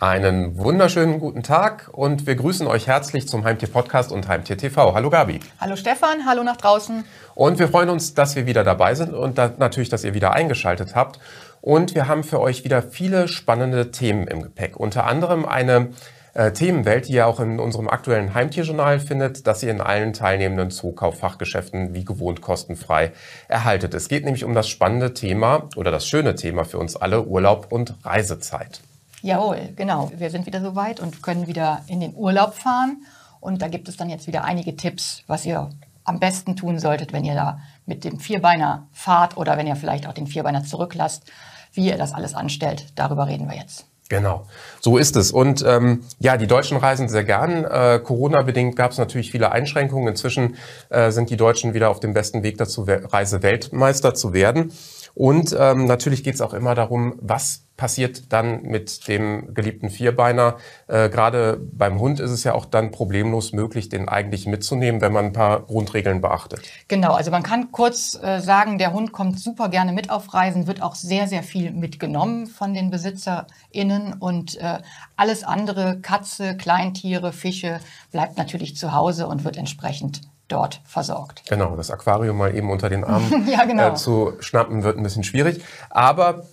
Einen wunderschönen guten Tag und wir grüßen euch herzlich zum Heimtier Podcast und Heimtier TV. Hallo Gabi. Hallo Stefan, hallo nach draußen. Und wir freuen uns, dass wir wieder dabei sind und da, natürlich, dass ihr wieder eingeschaltet habt. Und wir haben für euch wieder viele spannende Themen im Gepäck. Unter anderem eine äh, Themenwelt, die ihr auch in unserem aktuellen Heimtierjournal findet, das ihr in allen teilnehmenden Zookauffachgeschäften wie gewohnt kostenfrei erhaltet. Es geht nämlich um das spannende Thema oder das schöne Thema für uns alle, Urlaub und Reisezeit. Jawohl, genau. Wir sind wieder soweit und können wieder in den Urlaub fahren. Und da gibt es dann jetzt wieder einige Tipps, was ihr am besten tun solltet, wenn ihr da mit dem Vierbeiner fahrt oder wenn ihr vielleicht auch den Vierbeiner zurücklasst, wie ihr das alles anstellt. Darüber reden wir jetzt. Genau, so ist es. Und ähm, ja, die Deutschen reisen sehr gern. Äh, Corona-bedingt gab es natürlich viele Einschränkungen. Inzwischen äh, sind die Deutschen wieder auf dem besten Weg dazu, Reiseweltmeister zu werden. Und ähm, natürlich geht es auch immer darum, was passiert dann mit dem geliebten Vierbeiner. Äh, Gerade beim Hund ist es ja auch dann problemlos möglich, den eigentlich mitzunehmen, wenn man ein paar Grundregeln beachtet. Genau, also man kann kurz äh, sagen, der Hund kommt super gerne mit auf Reisen, wird auch sehr, sehr viel mitgenommen von den BesitzerInnen und äh, alles andere, Katze, Kleintiere, Fische, bleibt natürlich zu Hause und wird entsprechend dort versorgt. Genau, das Aquarium mal eben unter den Armen ja, genau. äh, zu schnappen wird ein bisschen schwierig. Aber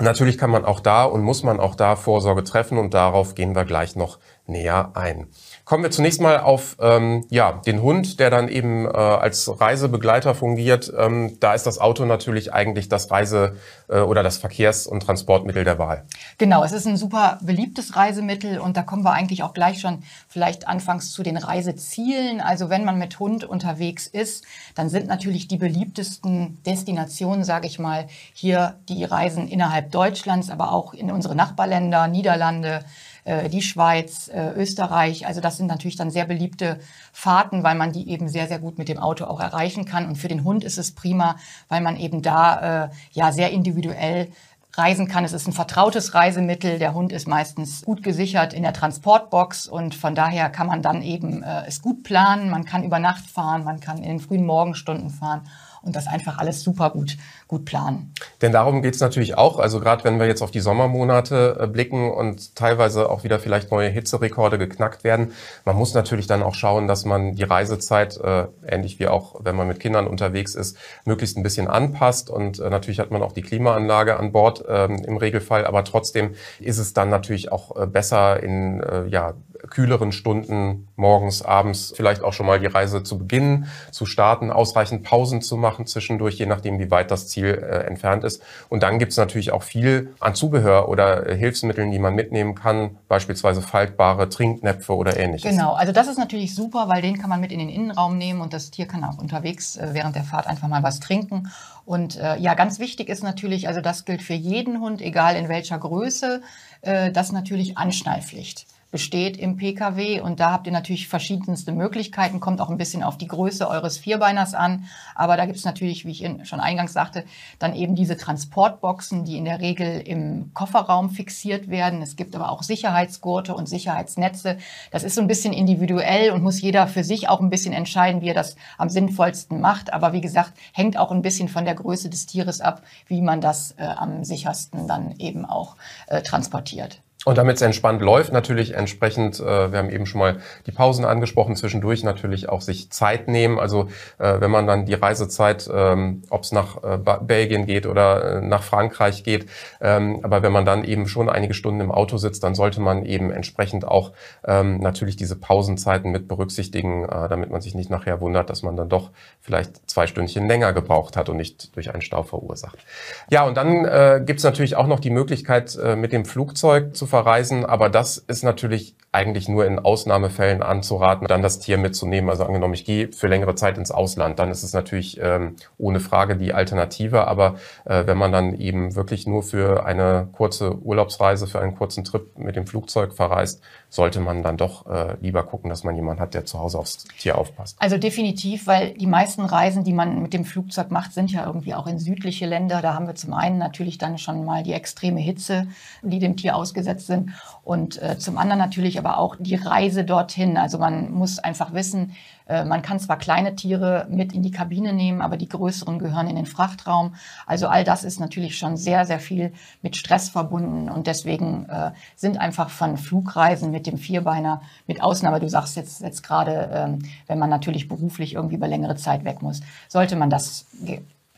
natürlich kann man auch da und muss man auch da Vorsorge treffen und darauf gehen wir gleich noch näher ein. Kommen wir zunächst mal auf ähm, ja, den Hund, der dann eben äh, als Reisebegleiter fungiert. Ähm, da ist das Auto natürlich eigentlich das Reise- äh, oder das Verkehrs- und Transportmittel der Wahl. Genau, es ist ein super beliebtes Reisemittel und da kommen wir eigentlich auch gleich schon vielleicht anfangs zu den Reisezielen. Also wenn man mit Hund unterwegs ist, dann sind natürlich die beliebtesten Destinationen, sage ich mal, hier die Reisen innerhalb Deutschlands, aber auch in unsere Nachbarländer, Niederlande, äh, die Schweiz, äh, Österreich. Also das sind natürlich dann sehr beliebte Fahrten, weil man die eben sehr, sehr gut mit dem Auto auch erreichen kann. Und für den Hund ist es prima, weil man eben da äh, ja sehr individuell reisen kann. Es ist ein vertrautes Reisemittel. Der Hund ist meistens gut gesichert in der Transportbox und von daher kann man dann eben äh, es gut planen. Man kann über Nacht fahren, man kann in den frühen Morgenstunden fahren und das einfach alles super gut, gut planen. Denn darum geht es natürlich auch. Also gerade wenn wir jetzt auf die Sommermonate äh, blicken und teilweise auch wieder vielleicht neue Hitzerekorde geknackt werden, man muss natürlich dann auch schauen, dass man die Reisezeit, äh, ähnlich wie auch wenn man mit Kindern unterwegs ist, möglichst ein bisschen anpasst. Und äh, natürlich hat man auch die Klimaanlage an Bord ähm, im Regelfall, aber trotzdem ist es dann natürlich auch äh, besser in äh, ja, kühleren Stunden morgens, abends vielleicht auch schon mal die Reise zu beginnen, zu starten, ausreichend Pausen zu machen zwischendurch, je nachdem, wie weit das Ziel äh, entfernt ist. Und dann gibt es natürlich auch viel an Zubehör oder äh, Hilfsmitteln, die man mitnehmen kann, beispielsweise faltbare Trinknäpfe oder ähnliches. Genau, also das ist natürlich super, weil den kann man mit in den Innenraum nehmen und das Tier kann auch unterwegs äh, während der Fahrt einfach mal was trinken. Und äh, ja, ganz wichtig ist natürlich, also das gilt für jeden Hund, egal in welcher Größe, äh, das natürlich Anschnallpflicht besteht im Pkw. Und da habt ihr natürlich verschiedenste Möglichkeiten, kommt auch ein bisschen auf die Größe eures Vierbeiners an. Aber da gibt es natürlich, wie ich schon eingangs sagte, dann eben diese Transportboxen, die in der Regel im Kofferraum fixiert werden. Es gibt aber auch Sicherheitsgurte und Sicherheitsnetze. Das ist so ein bisschen individuell und muss jeder für sich auch ein bisschen entscheiden, wie er das am sinnvollsten macht. Aber wie gesagt, hängt auch ein bisschen von der Größe des Tieres ab, wie man das äh, am sichersten dann eben auch äh, transportiert. Und damit es entspannt läuft, natürlich entsprechend, äh, wir haben eben schon mal die Pausen angesprochen, zwischendurch natürlich auch sich Zeit nehmen. Also äh, wenn man dann die Reisezeit, ähm, ob es nach äh, Belgien geht oder äh, nach Frankreich geht, ähm, aber wenn man dann eben schon einige Stunden im Auto sitzt, dann sollte man eben entsprechend auch ähm, natürlich diese Pausenzeiten mit berücksichtigen, äh, damit man sich nicht nachher wundert, dass man dann doch vielleicht zwei Stündchen länger gebraucht hat und nicht durch einen Stau verursacht. Ja, und dann äh, gibt es natürlich auch noch die Möglichkeit, äh, mit dem Flugzeug zu verreisen, aber das ist natürlich eigentlich nur in Ausnahmefällen anzuraten, dann das Tier mitzunehmen. Also angenommen, ich gehe für längere Zeit ins Ausland, dann ist es natürlich ähm, ohne Frage die Alternative. Aber äh, wenn man dann eben wirklich nur für eine kurze Urlaubsreise, für einen kurzen Trip mit dem Flugzeug verreist, sollte man dann doch äh, lieber gucken, dass man jemanden hat, der zu Hause aufs Tier aufpasst. Also definitiv, weil die meisten Reisen, die man mit dem Flugzeug macht, sind ja irgendwie auch in südliche Länder. Da haben wir zum einen natürlich dann schon mal die extreme Hitze, die dem Tier ausgesetzt ausgesetzt sind. Und äh, zum anderen natürlich aber auch die Reise dorthin. Also man muss einfach wissen, äh, man kann zwar kleine Tiere mit in die Kabine nehmen, aber die größeren gehören in den Frachtraum. Also all das ist natürlich schon sehr, sehr viel mit Stress verbunden. Und deswegen äh, sind einfach von Flugreisen mit dem Vierbeiner, mit Ausnahme, du sagst jetzt, jetzt gerade, ähm, wenn man natürlich beruflich irgendwie über längere Zeit weg muss, sollte man das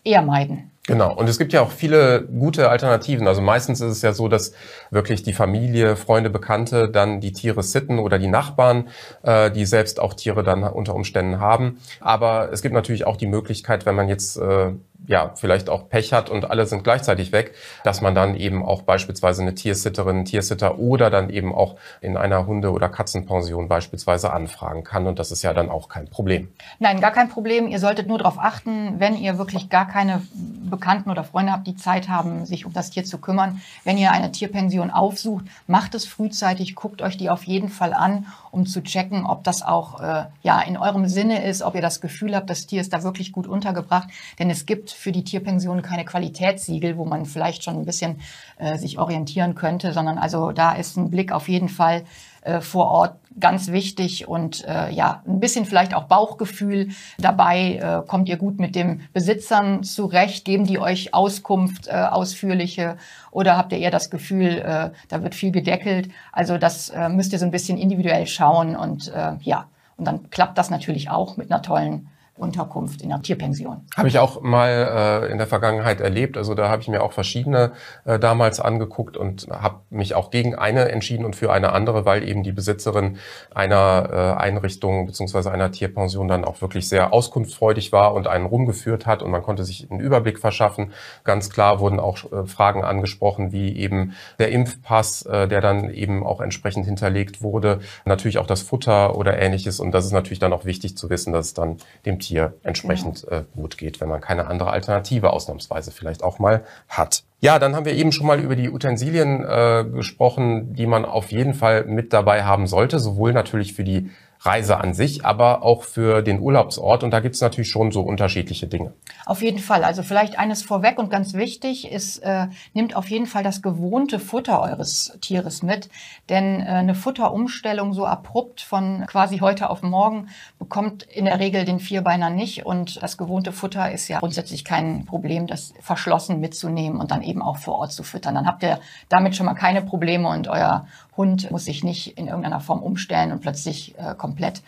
eher meiden. Genau. Und es gibt ja auch viele gute Alternativen. Also meistens ist es ja so, dass wirklich die Familie, Freunde, Bekannte dann die Tiere sitten oder die Nachbarn, äh, die selbst auch Tiere dann unter Umständen haben. Aber es gibt natürlich auch die Möglichkeit, wenn man jetzt äh, ja, vielleicht auch Pech hat und alle sind gleichzeitig weg, dass man dann eben auch beispielsweise eine Tiersitterin, Tiersitter oder dann eben auch in einer Hunde- oder Katzenpension beispielsweise anfragen kann. Und das ist ja dann auch kein Problem. Nein, gar kein Problem. Ihr solltet nur darauf achten, wenn ihr wirklich gar keine Bekannten oder Freunde habt, die Zeit haben, sich um das Tier zu kümmern. Wenn ihr eine Tierpension aufsucht, macht es frühzeitig, guckt euch die auf jeden Fall an, um zu checken, ob das auch äh, ja in eurem Sinne ist, ob ihr das Gefühl habt, das Tier ist da wirklich gut untergebracht. Denn es gibt für die Tierpension keine Qualitätssiegel, wo man vielleicht schon ein bisschen äh, sich orientieren könnte, sondern also da ist ein Blick auf jeden Fall äh, vor Ort ganz wichtig und äh, ja, ein bisschen vielleicht auch Bauchgefühl dabei. Äh, kommt ihr gut mit den Besitzern zurecht? Geben die euch Auskunft, äh, ausführliche? Oder habt ihr eher das Gefühl, äh, da wird viel gedeckelt? Also das äh, müsst ihr so ein bisschen individuell schauen und äh, ja, und dann klappt das natürlich auch mit einer tollen Unterkunft in der Tierpension. Habe ich auch mal äh, in der Vergangenheit erlebt. Also da habe ich mir auch verschiedene äh, damals angeguckt und habe mich auch gegen eine entschieden und für eine andere, weil eben die Besitzerin einer äh, Einrichtung beziehungsweise einer Tierpension dann auch wirklich sehr auskunftsfreudig war und einen rumgeführt hat und man konnte sich einen Überblick verschaffen. Ganz klar wurden auch äh, Fragen angesprochen, wie eben der Impfpass, äh, der dann eben auch entsprechend hinterlegt wurde, natürlich auch das Futter oder ähnliches. Und das ist natürlich dann auch wichtig zu wissen, dass es dann dem Tier entsprechend genau. äh, gut geht, wenn man keine andere Alternative ausnahmsweise vielleicht auch mal hat. Ja, dann haben wir eben schon mal über die Utensilien äh, gesprochen, die man auf jeden Fall mit dabei haben sollte, sowohl natürlich für die Reise an sich, aber auch für den Urlaubsort. Und da gibt es natürlich schon so unterschiedliche Dinge. Auf jeden Fall. Also vielleicht eines vorweg und ganz wichtig ist, äh, nimmt auf jeden Fall das gewohnte Futter eures Tieres mit. Denn äh, eine Futterumstellung so abrupt von quasi heute auf morgen bekommt in der Regel den Vierbeiner nicht. Und das gewohnte Futter ist ja grundsätzlich kein Problem, das verschlossen mitzunehmen und dann eben auch vor Ort zu füttern. Dann habt ihr damit schon mal keine Probleme und euer Hund muss sich nicht in irgendeiner Form umstellen und plötzlich äh, komplett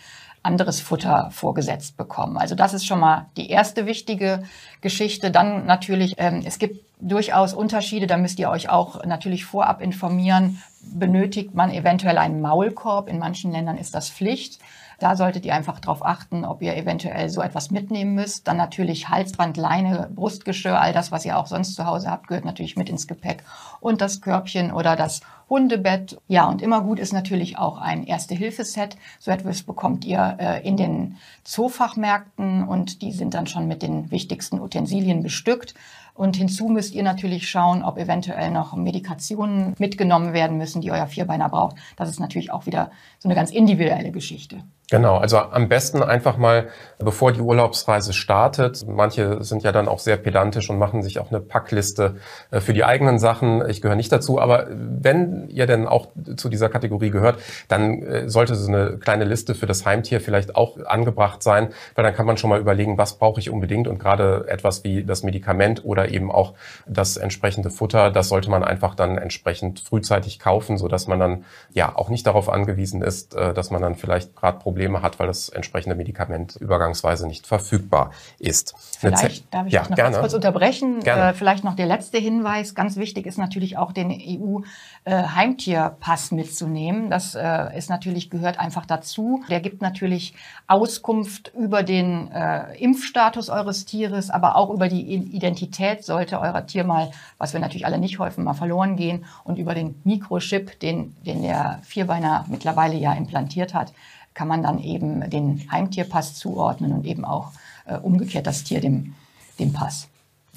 anderes Futter vorgesetzt bekommen. Also das ist schon mal die erste wichtige Geschichte. Dann natürlich, ähm, es gibt durchaus Unterschiede, da müsst ihr euch auch natürlich vorab informieren. Benötigt man eventuell einen Maulkorb? In manchen Ländern ist das Pflicht. Da solltet ihr einfach darauf achten, ob ihr eventuell so etwas mitnehmen müsst. Dann natürlich Halsband, Leine, Brustgeschirr, all das, was ihr auch sonst zu Hause habt, gehört natürlich mit ins Gepäck. Und das Körbchen oder das Hundebett. Ja, und immer gut ist natürlich auch ein Erste-Hilfe-Set. So etwas bekommt ihr äh, in den Zoofachmärkten und die sind dann schon mit den wichtigsten Utensilien bestückt. Und hinzu müsst ihr natürlich schauen, ob eventuell noch Medikationen mitgenommen werden müssen, die euer Vierbeiner braucht. Das ist natürlich auch wieder so eine ganz individuelle Geschichte. Genau, also am besten einfach mal, bevor die Urlaubsreise startet. Manche sind ja dann auch sehr pedantisch und machen sich auch eine Packliste äh, für die eigenen Sachen. Ich gehöre nicht dazu, aber wenn ihr denn auch zu dieser Kategorie gehört, dann äh, sollte so eine kleine Liste für das Heimtier vielleicht auch angebracht sein, weil dann kann man schon mal überlegen, was brauche ich unbedingt und gerade etwas wie das Medikament oder eben auch das entsprechende Futter, das sollte man einfach dann entsprechend frühzeitig kaufen, so dass man dann ja auch nicht darauf angewiesen ist, äh, dass man dann vielleicht gerade hat, weil das entsprechende Medikament übergangsweise nicht verfügbar ist. Vielleicht darf ich ja, noch gerne. kurz unterbrechen. Gerne. Äh, vielleicht noch der letzte Hinweis. Ganz wichtig ist natürlich auch den EU-Heimtierpass mitzunehmen. Das äh, ist natürlich gehört einfach dazu. Der gibt natürlich Auskunft über den äh, Impfstatus eures Tieres, aber auch über die Identität sollte euer Tier mal, was wir natürlich alle nicht häufen, mal verloren gehen und über den Mikrochip, den, den der Vierbeiner mittlerweile ja implantiert hat kann man dann eben den Heimtierpass zuordnen und eben auch äh, umgekehrt das Tier dem, dem Pass.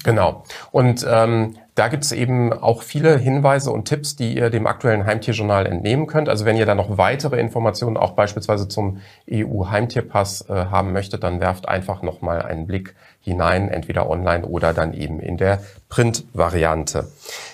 Genau. Und ähm, da gibt es eben auch viele Hinweise und Tipps, die ihr dem aktuellen Heimtierjournal entnehmen könnt. Also wenn ihr da noch weitere Informationen auch beispielsweise zum EU-Heimtierpass äh, haben möchtet, dann werft einfach nochmal einen Blick hinein, entweder online oder dann eben in der Print-Variante.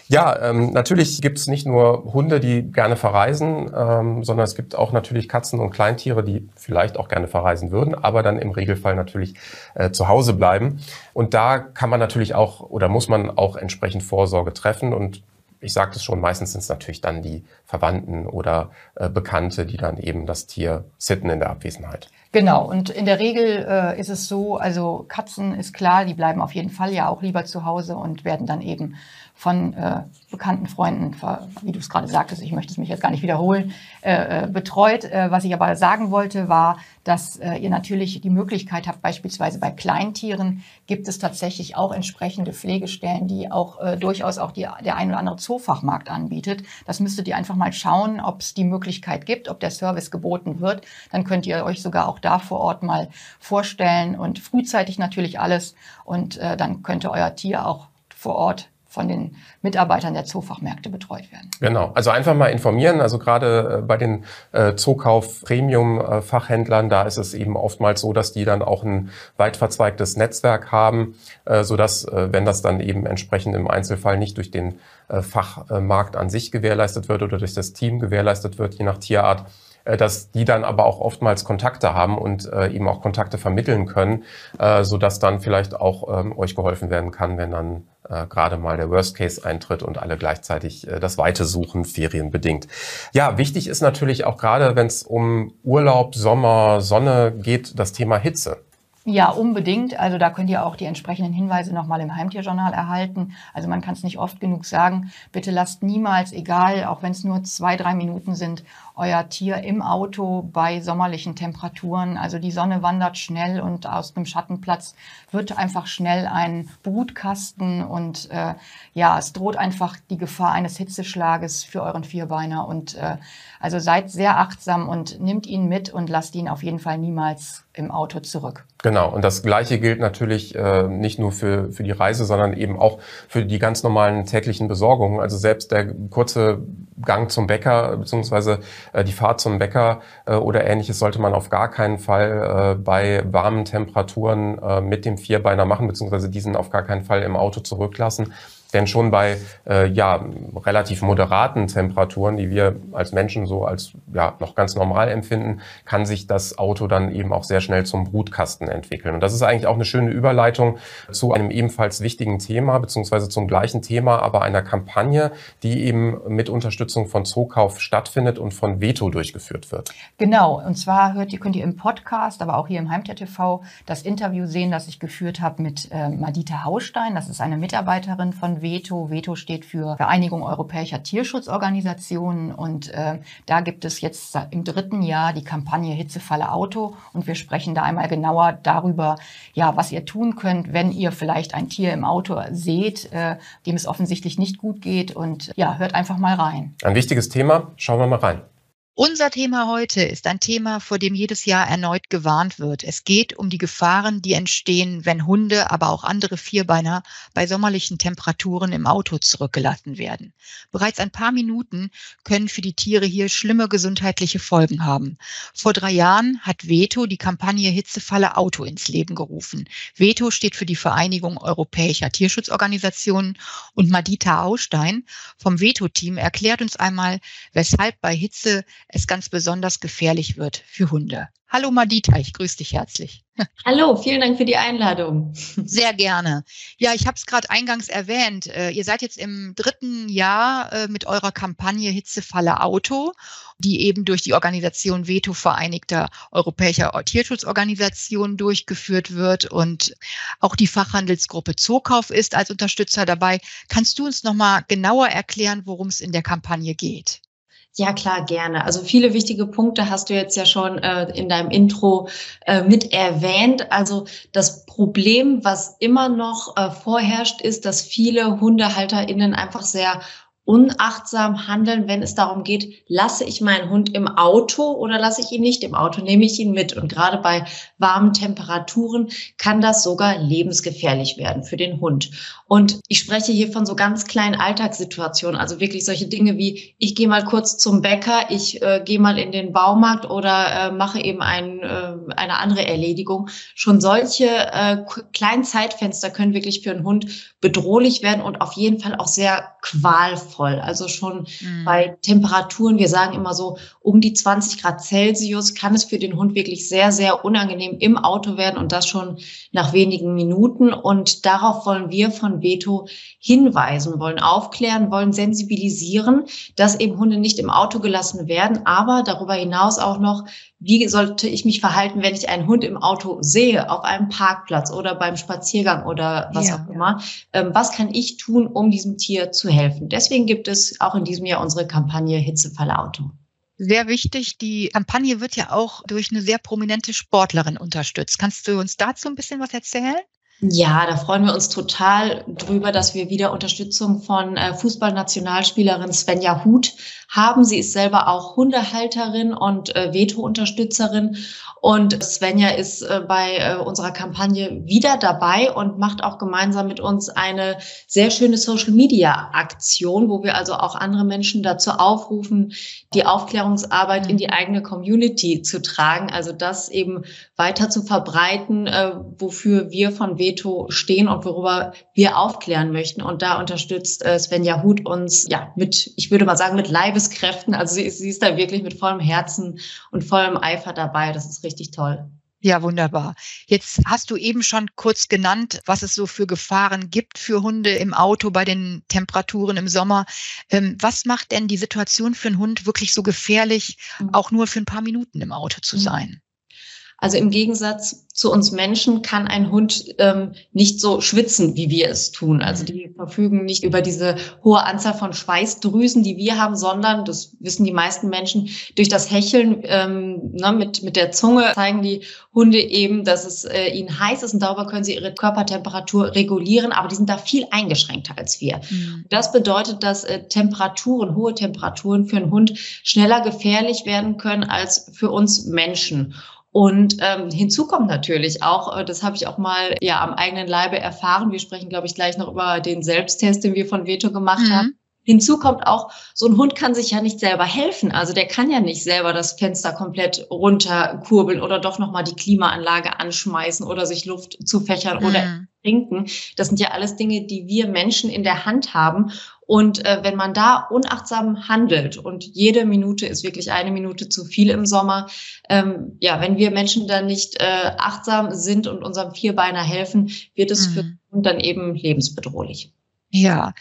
Ja, ähm, natürlich gibt es nicht nur Hunde, die gerne verreisen, ähm, sondern es gibt auch natürlich Katzen und Kleintiere, die vielleicht auch gerne verreisen würden, aber dann im Regelfall natürlich äh, zu Hause bleiben. Und da kann man natürlich auch oder muss man auch entsprechend Vorsorge treffen und ich sagte es schon, meistens sind es natürlich dann die Verwandten oder äh, Bekannte, die dann eben das Tier sitten in der Abwesenheit. Genau, und in der Regel äh, ist es so, also Katzen ist klar, die bleiben auf jeden Fall ja auch lieber zu Hause und werden dann eben von äh, bekannten Freunden, wie du es gerade sagtest, ich möchte es mich jetzt gar nicht wiederholen, äh, äh, betreut. Äh, was ich aber sagen wollte, war, dass äh, ihr natürlich die Möglichkeit habt, beispielsweise bei Kleintieren gibt es tatsächlich auch entsprechende Pflegestellen, die auch äh, durchaus auch die, der ein oder andere Zoofachmarkt anbietet. Das müsstet ihr einfach mal schauen, ob es die Möglichkeit gibt, ob der Service geboten wird. Dann könnt ihr euch sogar auch da vor Ort mal vorstellen und frühzeitig natürlich alles. Und äh, dann könnte euer Tier auch vor Ort von den Mitarbeitern der Zoofachmärkte betreut werden. Genau, also einfach mal informieren. Also gerade äh, bei den äh, Zookauf Premium äh, Fachhändlern, da ist es eben oftmals so, dass die dann auch ein weit verzweigtes Netzwerk haben, so dass wenn das dann eben entsprechend im Einzelfall nicht durch den Fachmarkt an sich gewährleistet wird oder durch das Team gewährleistet wird, je nach Tierart, dass die dann aber auch oftmals Kontakte haben und äh, eben auch Kontakte vermitteln können, äh, so dass dann vielleicht auch ähm, euch geholfen werden kann, wenn dann äh, gerade mal der Worst Case eintritt und alle gleichzeitig äh, das Weite suchen, ferienbedingt. Ja, wichtig ist natürlich auch gerade, wenn es um Urlaub, Sommer, Sonne geht, das Thema Hitze. Ja, unbedingt. Also da könnt ihr auch die entsprechenden Hinweise nochmal im Heimtierjournal erhalten. Also man kann es nicht oft genug sagen. Bitte lasst niemals, egal, auch wenn es nur zwei, drei Minuten sind, euer Tier im Auto bei sommerlichen Temperaturen. Also die Sonne wandert schnell und aus dem Schattenplatz wird einfach schnell ein Brutkasten und äh, ja, es droht einfach die Gefahr eines Hitzeschlages für euren Vierbeiner und äh, also seid sehr achtsam und nimmt ihn mit und lasst ihn auf jeden Fall niemals im Auto zurück. Genau, und das Gleiche gilt natürlich äh, nicht nur für, für die Reise, sondern eben auch für die ganz normalen täglichen Besorgungen. Also selbst der kurze Gang zum Bäcker beziehungsweise äh, die Fahrt zum Bäcker äh, oder ähnliches sollte man auf gar keinen Fall äh, bei warmen Temperaturen äh, mit dem Vierbeiner machen, beziehungsweise diesen auf gar keinen Fall im Auto zurücklassen. Denn schon bei äh, ja, relativ moderaten Temperaturen, die wir als Menschen so als ja, noch ganz normal empfinden, kann sich das Auto dann eben auch sehr schnell zum Brutkasten entwickeln. Und das ist eigentlich auch eine schöne Überleitung zu einem ebenfalls wichtigen Thema, beziehungsweise zum gleichen Thema, aber einer Kampagne, die eben mit Unterstützung von Zookauf stattfindet und von Veto durchgeführt wird. Genau, und zwar hört ihr, könnt ihr im Podcast, aber auch hier im Heimtier TV das Interview sehen, das ich geführt habe mit äh, Madita Haustein. Das ist eine Mitarbeiterin von Veto. Veto steht für Vereinigung Europäischer Tierschutzorganisationen und äh, da gibt es jetzt im dritten Jahr die Kampagne Hitzefalle Auto und wir sprechen da einmal genauer darüber, ja, was ihr tun könnt, wenn ihr vielleicht ein Tier im Auto seht, äh, dem es offensichtlich nicht gut geht und ja, hört einfach mal rein. Ein wichtiges Thema, schauen wir mal rein. Unser Thema heute ist ein Thema, vor dem jedes Jahr erneut gewarnt wird. Es geht um die Gefahren, die entstehen, wenn Hunde, aber auch andere Vierbeiner bei sommerlichen Temperaturen im Auto zurückgelassen werden. Bereits ein paar Minuten können für die Tiere hier schlimme gesundheitliche Folgen haben. Vor drei Jahren hat Veto die Kampagne Hitzefalle Auto ins Leben gerufen. Veto steht für die Vereinigung Europäischer Tierschutzorganisationen und Madita Austein vom Veto-Team erklärt uns einmal, weshalb bei Hitze es ganz besonders gefährlich wird für Hunde. Hallo Madita, ich grüße dich herzlich. Hallo, vielen Dank für die Einladung. Sehr gerne. Ja, ich habe es gerade eingangs erwähnt. Äh, ihr seid jetzt im dritten Jahr äh, mit eurer Kampagne Hitzefalle Auto, die eben durch die Organisation Veto Vereinigter Europäischer Tierschutzorganisationen durchgeführt wird und auch die Fachhandelsgruppe Zookauf ist als Unterstützer dabei. Kannst du uns noch mal genauer erklären, worum es in der Kampagne geht? Ja, klar, gerne. Also viele wichtige Punkte hast du jetzt ja schon äh, in deinem Intro äh, mit erwähnt. Also das Problem, was immer noch äh, vorherrscht, ist, dass viele HundehalterInnen einfach sehr unachtsam handeln, wenn es darum geht, lasse ich meinen Hund im Auto oder lasse ich ihn nicht im Auto, nehme ich ihn mit. Und gerade bei warmen Temperaturen kann das sogar lebensgefährlich werden für den Hund. Und ich spreche hier von so ganz kleinen Alltagssituationen, also wirklich solche Dinge wie, ich gehe mal kurz zum Bäcker, ich äh, gehe mal in den Baumarkt oder äh, mache eben ein, äh, eine andere Erledigung. Schon solche äh, kleinen Zeitfenster können wirklich für einen Hund bedrohlich werden und auf jeden Fall auch sehr qualvoll. Also schon mhm. bei Temperaturen, wir sagen immer so, um die 20 Grad Celsius kann es für den Hund wirklich sehr, sehr unangenehm im Auto werden und das schon nach wenigen Minuten. Und darauf wollen wir von Veto hinweisen, wollen aufklären, wollen sensibilisieren, dass eben Hunde nicht im Auto gelassen werden, aber darüber hinaus auch noch wie sollte ich mich verhalten, wenn ich einen Hund im Auto sehe, auf einem Parkplatz oder beim Spaziergang oder was ja, auch immer? Ähm, was kann ich tun, um diesem Tier zu helfen? Deswegen gibt es auch in diesem Jahr unsere Kampagne Hitzefalle Auto. Sehr wichtig, die Kampagne wird ja auch durch eine sehr prominente Sportlerin unterstützt. Kannst du uns dazu ein bisschen was erzählen? Ja, da freuen wir uns total drüber, dass wir wieder Unterstützung von äh, Fußballnationalspielerin Svenja Huth haben. Sie ist selber auch Hundehalterin und äh, Veto-Unterstützerin. Und Svenja ist äh, bei äh, unserer Kampagne wieder dabei und macht auch gemeinsam mit uns eine sehr schöne Social-Media-Aktion, wo wir also auch andere Menschen dazu aufrufen, die Aufklärungsarbeit in die eigene Community zu tragen. Also das eben weiter zu verbreiten, äh, wofür wir von Veto stehen und worüber wir aufklären möchten. Und da unterstützt äh, Svenja Huth uns ja mit, ich würde mal sagen, mit Leibeskräften. Also sie, sie ist da wirklich mit vollem Herzen und vollem Eifer dabei. Das ist richtig toll. Ja, wunderbar. Jetzt hast du eben schon kurz genannt, was es so für Gefahren gibt für Hunde im Auto bei den Temperaturen im Sommer. Ähm, was macht denn die Situation für einen Hund wirklich so gefährlich, mhm. auch nur für ein paar Minuten im Auto zu mhm. sein? Also im Gegensatz zu uns Menschen kann ein Hund ähm, nicht so schwitzen, wie wir es tun. Also die verfügen nicht über diese hohe Anzahl von Schweißdrüsen, die wir haben, sondern, das wissen die meisten Menschen, durch das Hecheln ähm, ne, mit, mit der Zunge zeigen die Hunde eben, dass es äh, ihnen heiß ist und darüber können sie ihre Körpertemperatur regulieren, aber die sind da viel eingeschränkter als wir. Mhm. Das bedeutet, dass äh, Temperaturen, hohe Temperaturen für einen Hund schneller gefährlich werden können als für uns Menschen. Und ähm, hinzu kommt natürlich auch, äh, das habe ich auch mal ja am eigenen Leibe erfahren. Wir sprechen, glaube ich, gleich noch über den Selbsttest, den wir von Veto gemacht mhm. haben. Hinzu kommt auch, so ein Hund kann sich ja nicht selber helfen. Also der kann ja nicht selber das Fenster komplett runterkurbeln oder doch nochmal die Klimaanlage anschmeißen oder sich Luft zufächern mhm. oder trinken. Das sind ja alles Dinge, die wir Menschen in der Hand haben. Und äh, wenn man da unachtsam handelt und jede Minute ist wirklich eine Minute zu viel im Sommer, ähm, ja, wenn wir Menschen dann nicht äh, achtsam sind und unserem Vierbeiner helfen, wird es mhm. für uns dann eben lebensbedrohlich. Ja,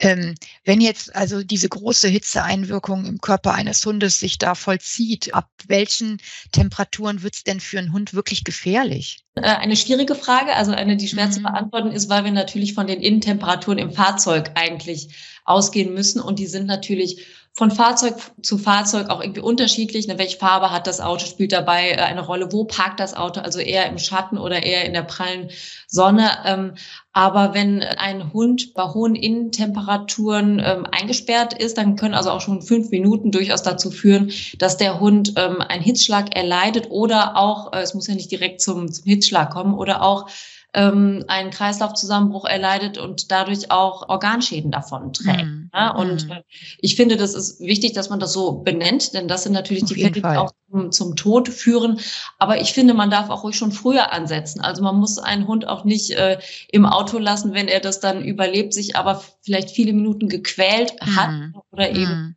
ähm, wenn jetzt also diese große Hitzeeinwirkung im Körper eines Hundes sich da vollzieht, ab welchen Temperaturen wird es denn für einen Hund wirklich gefährlich? Äh, eine schwierige Frage, also eine, die schwer mhm. zu beantworten ist, weil wir natürlich von den Innentemperaturen im Fahrzeug eigentlich ausgehen müssen und die sind natürlich von Fahrzeug zu Fahrzeug auch irgendwie unterschiedlich. Ne, welche Farbe hat das Auto, spielt dabei äh, eine Rolle. Wo parkt das Auto? Also eher im Schatten oder eher in der prallen Sonne. Ähm, aber wenn ein Hund bei hohen Innentemperaturen ähm, eingesperrt ist, dann können also auch schon fünf Minuten durchaus dazu führen, dass der Hund ähm, einen Hitzschlag erleidet oder auch, äh, es muss ja nicht direkt zum, zum Hitzschlag kommen, oder auch ähm, einen Kreislaufzusammenbruch erleidet und dadurch auch Organschäden davon trägt. Mhm. Ja, und mhm. ich finde, das ist wichtig, dass man das so benennt, denn das sind natürlich Auf die Fälle, die auch zum, zum, Tod führen. Aber ich finde, man darf auch ruhig schon früher ansetzen. Also man muss einen Hund auch nicht äh, im Auto lassen, wenn er das dann überlebt, sich aber vielleicht viele Minuten gequält hat mhm. oder eben mhm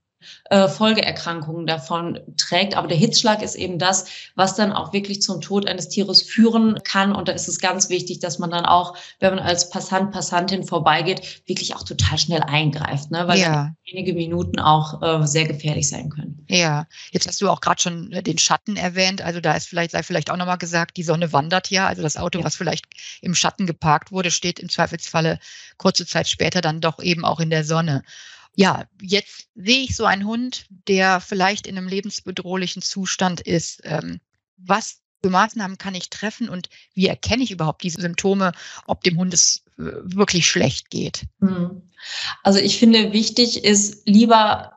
äh, Folgeerkrankungen davon trägt. Aber der Hitzschlag ist eben das, was dann auch wirklich zum Tod eines Tieres führen kann. Und da ist es ganz wichtig, dass man dann auch, wenn man als Passant, Passantin vorbeigeht, wirklich auch total schnell eingreift, ne? weil ja. wenige Minuten auch äh, sehr gefährlich sein können. Ja, jetzt hast du auch gerade schon äh, den Schatten erwähnt. Also da ist vielleicht, sei vielleicht auch nochmal gesagt, die Sonne wandert ja. Also das Auto, ja. was vielleicht im Schatten geparkt wurde, steht im Zweifelsfalle kurze Zeit später dann doch eben auch in der Sonne ja, jetzt sehe ich so einen Hund, der vielleicht in einem lebensbedrohlichen Zustand ist. Ähm, was für Maßnahmen kann ich treffen und wie erkenne ich überhaupt diese Symptome, ob dem Hund es äh, wirklich schlecht geht? Hm. Also ich finde, wichtig ist lieber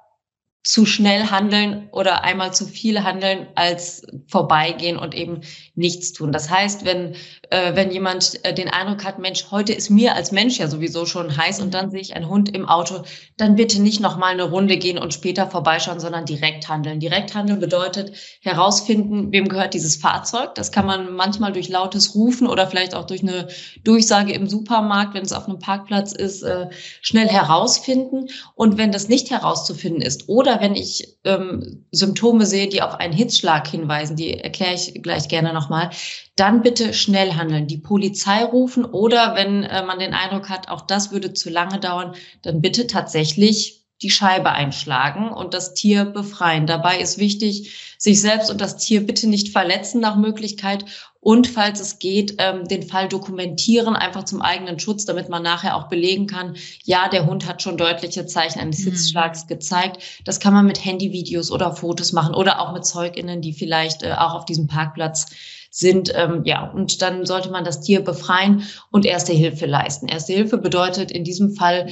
zu schnell handeln oder einmal zu viel handeln als vorbeigehen und eben nichts tun. Das heißt, wenn, äh, wenn jemand äh, den Eindruck hat, Mensch, heute ist mir als Mensch ja sowieso schon heiß und dann sehe ich einen Hund im Auto, dann bitte nicht nochmal eine Runde gehen und später vorbeischauen, sondern direkt handeln. Direkt handeln bedeutet herausfinden, wem gehört dieses Fahrzeug. Das kann man manchmal durch lautes Rufen oder vielleicht auch durch eine Durchsage im Supermarkt, wenn es auf einem Parkplatz ist, äh, schnell herausfinden. Und wenn das nicht herauszufinden ist oder oder wenn ich ähm, Symptome sehe, die auf einen Hitzschlag hinweisen, die erkläre ich gleich gerne nochmal, dann bitte schnell handeln, die Polizei rufen oder wenn äh, man den Eindruck hat, auch das würde zu lange dauern, dann bitte tatsächlich die Scheibe einschlagen und das Tier befreien. Dabei ist wichtig, sich selbst und das Tier bitte nicht verletzen nach Möglichkeit und falls es geht, ähm, den Fall dokumentieren, einfach zum eigenen Schutz, damit man nachher auch belegen kann, ja, der Hund hat schon deutliche Zeichen eines mhm. Hitzschlags gezeigt. Das kann man mit Handyvideos oder Fotos machen oder auch mit ZeugInnen, die vielleicht äh, auch auf diesem Parkplatz sind. Ähm, ja, und dann sollte man das Tier befreien und erste Hilfe leisten. Erste Hilfe bedeutet in diesem Fall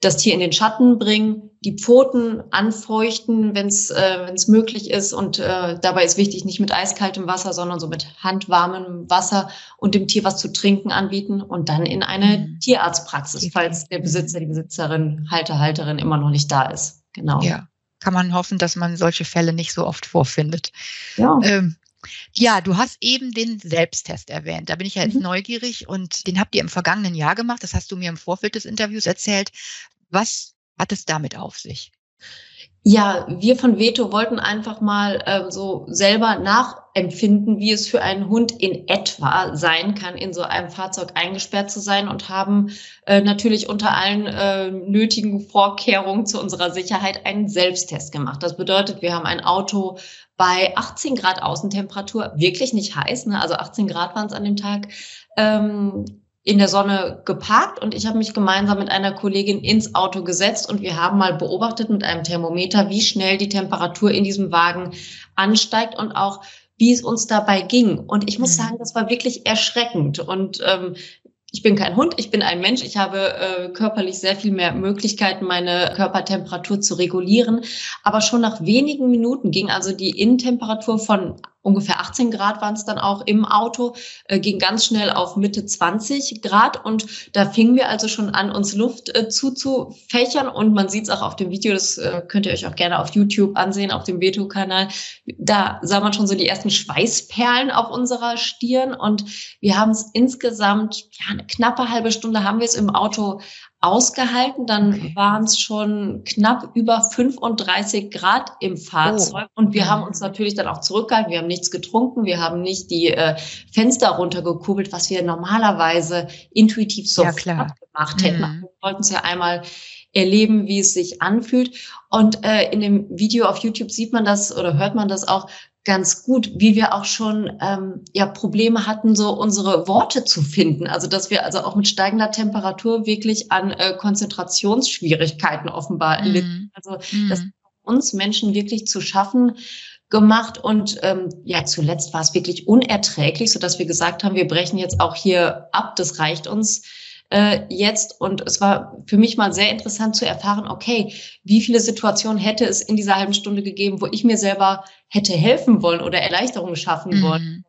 das Tier in den Schatten bringen, die Pfoten anfeuchten, wenn es äh, wenn's möglich ist. Und äh, dabei ist wichtig, nicht mit eiskaltem Wasser, sondern so mit handwarmem Wasser und dem Tier was zu trinken anbieten und dann in eine mhm. Tierarztpraxis, falls der Besitzer, die Besitzerin, Halter, Halterin immer noch nicht da ist. Genau. Ja, kann man hoffen, dass man solche Fälle nicht so oft vorfindet. Ja. Ähm, ja, du hast eben den Selbsttest erwähnt. Da bin ich ja jetzt mhm. neugierig und den habt ihr im vergangenen Jahr gemacht. Das hast du mir im Vorfeld des Interviews erzählt. Was hat es damit auf sich? Ja, wir von Veto wollten einfach mal äh, so selber nachempfinden, wie es für einen Hund in etwa sein kann, in so einem Fahrzeug eingesperrt zu sein und haben äh, natürlich unter allen äh, nötigen Vorkehrungen zu unserer Sicherheit einen Selbsttest gemacht. Das bedeutet, wir haben ein Auto bei 18 Grad Außentemperatur, wirklich nicht heiß, ne? also 18 Grad waren es an dem Tag, ähm, in der Sonne geparkt und ich habe mich gemeinsam mit einer Kollegin ins Auto gesetzt und wir haben mal beobachtet mit einem Thermometer, wie schnell die Temperatur in diesem Wagen ansteigt und auch wie es uns dabei ging. Und ich muss mhm. sagen, das war wirklich erschreckend. Und ähm, ich bin kein Hund, ich bin ein Mensch. Ich habe äh, körperlich sehr viel mehr Möglichkeiten, meine Körpertemperatur zu regulieren. Aber schon nach wenigen Minuten ging also die Innentemperatur von ungefähr 18 Grad waren es dann auch im Auto, äh, ging ganz schnell auf Mitte 20 Grad und da fingen wir also schon an, uns Luft äh, zuzufächern und man sieht es auch auf dem Video, das äh, könnt ihr euch auch gerne auf YouTube ansehen, auf dem Veto-Kanal. Da sah man schon so die ersten Schweißperlen auf unserer Stirn und wir haben es insgesamt, ja, eine knappe halbe Stunde haben wir es im Auto ausgehalten. Dann okay. waren es schon knapp über 35 Grad im Fahrzeug. Oh. Und wir haben uns natürlich dann auch zurückgehalten. Wir haben nichts getrunken. Wir haben nicht die äh, Fenster runtergekurbelt, was wir normalerweise intuitiv sofort ja, gemacht hätten. Mhm. Wir wollten es ja einmal erleben, wie es sich anfühlt. Und äh, in dem Video auf YouTube sieht man das oder hört man das auch, ganz gut, wie wir auch schon ähm, ja Probleme hatten, so unsere Worte zu finden. Also dass wir also auch mit steigender Temperatur wirklich an äh, Konzentrationsschwierigkeiten offenbar mhm. litten. Also mhm. das uns Menschen wirklich zu schaffen gemacht und ähm, ja zuletzt war es wirklich unerträglich, so dass wir gesagt haben, wir brechen jetzt auch hier ab. Das reicht uns äh, jetzt. Und es war für mich mal sehr interessant zu erfahren, okay, wie viele Situationen hätte es in dieser halben Stunde gegeben, wo ich mir selber hätte helfen wollen oder Erleichterung schaffen mhm. wollen.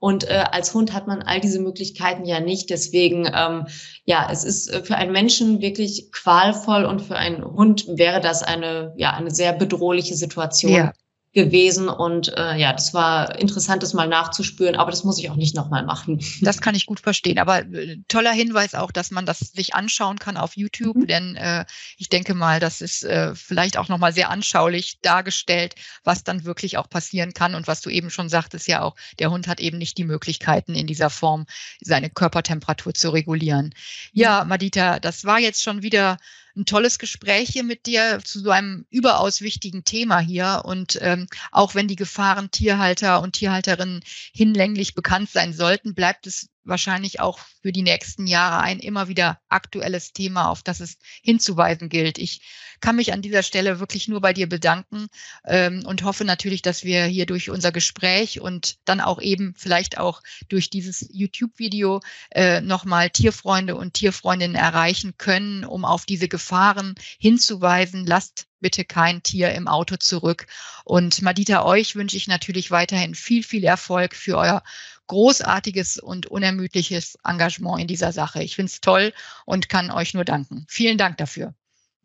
Und äh, als Hund hat man all diese Möglichkeiten ja nicht. Deswegen, ähm, ja, es ist äh, für einen Menschen wirklich qualvoll und für einen Hund wäre das eine, ja, eine sehr bedrohliche Situation. Ja gewesen. Und äh, ja, das war interessant, das mal nachzuspüren, aber das muss ich auch nicht nochmal machen. Das kann ich gut verstehen. Aber äh, toller Hinweis auch, dass man das sich anschauen kann auf YouTube, mhm. denn äh, ich denke mal, das ist äh, vielleicht auch nochmal sehr anschaulich dargestellt, was dann wirklich auch passieren kann und was du eben schon sagtest, ja auch, der Hund hat eben nicht die Möglichkeiten in dieser Form, seine Körpertemperatur zu regulieren. Ja, Madita, das war jetzt schon wieder ein tolles Gespräch hier mit dir zu so einem überaus wichtigen Thema hier. Und ähm, auch wenn die Gefahren Tierhalter und Tierhalterinnen hinlänglich bekannt sein sollten, bleibt es wahrscheinlich auch für die nächsten Jahre ein immer wieder aktuelles Thema, auf das es hinzuweisen gilt. Ich kann mich an dieser Stelle wirklich nur bei dir bedanken ähm, und hoffe natürlich, dass wir hier durch unser Gespräch und dann auch eben vielleicht auch durch dieses YouTube-Video äh, nochmal Tierfreunde und Tierfreundinnen erreichen können, um auf diese Gefahren hinzuweisen. Lasst bitte kein Tier im Auto zurück. Und Madita, euch wünsche ich natürlich weiterhin viel, viel Erfolg für euer großartiges und unermüdliches Engagement in dieser Sache. Ich finde es toll und kann euch nur danken. Vielen Dank dafür.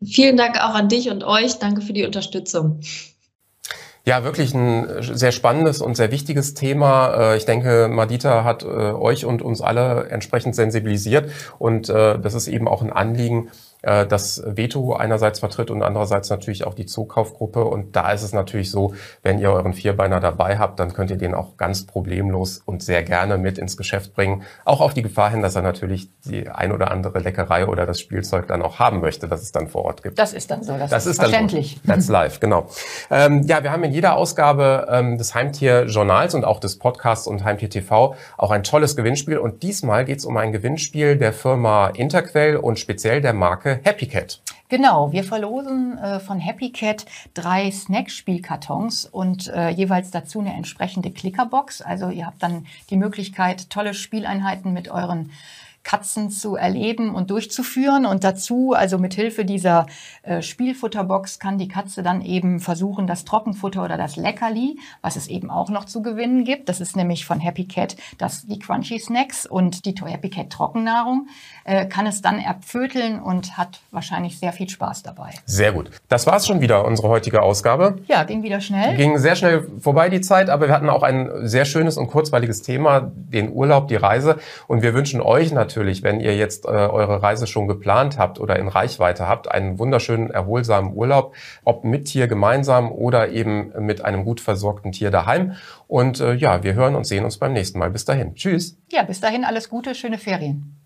Vielen Dank auch an dich und euch. Danke für die Unterstützung. Ja, wirklich ein sehr spannendes und sehr wichtiges Thema. Äh, ich denke, Madita hat äh, euch und uns alle entsprechend sensibilisiert und äh, das ist eben auch ein Anliegen, äh, das Veto einerseits vertritt und andererseits natürlich auch die Zookaufgruppe. Und da ist es natürlich so, wenn ihr euren Vierbeiner dabei habt, dann könnt ihr den auch ganz problemlos und sehr gerne mit ins Geschäft bringen. Auch auf die Gefahr hin, dass er natürlich die ein oder andere Leckerei oder das Spielzeug dann auch haben möchte, das es dann vor Ort gibt. Das ist dann so, das, das ist, ist verständlich. Dann so. That's live, genau. Ähm, ja, wir haben in jeder Ausgabe ähm, des Heimtier-Journals und auch des Podcasts und Heimtier TV auch ein tolles Gewinnspiel. Und diesmal geht es um ein Gewinnspiel der Firma Interquell und speziell der Marke Happy Cat. Genau, wir verlosen äh, von Happy Cat drei Snack-Spielkartons und äh, jeweils dazu eine entsprechende Clickerbox. Also ihr habt dann die Möglichkeit, tolle Spieleinheiten mit euren Katzen zu erleben und durchzuführen. Und dazu, also mit Hilfe dieser äh, Spielfutterbox, kann die Katze dann eben versuchen, das Trockenfutter oder das Leckerli, was es eben auch noch zu gewinnen gibt. Das ist nämlich von Happy Cat das, die Crunchy Snacks und die Happy Cat Trockennahrung, äh, kann es dann erpföteln und hat wahrscheinlich sehr viel Spaß dabei. Sehr gut. Das war's schon wieder, unsere heutige Ausgabe. Ja, ging wieder schnell. Ging sehr schnell vorbei die Zeit, aber wir hatten auch ein sehr schönes und kurzweiliges Thema, den Urlaub, die Reise. Und wir wünschen euch natürlich natürlich, wenn ihr jetzt äh, eure Reise schon geplant habt oder in Reichweite habt, einen wunderschönen, erholsamen Urlaub, ob mit Tier gemeinsam oder eben mit einem gut versorgten Tier daheim. Und äh, ja, wir hören und sehen uns beim nächsten Mal. Bis dahin. Tschüss. Ja, bis dahin alles Gute, schöne Ferien.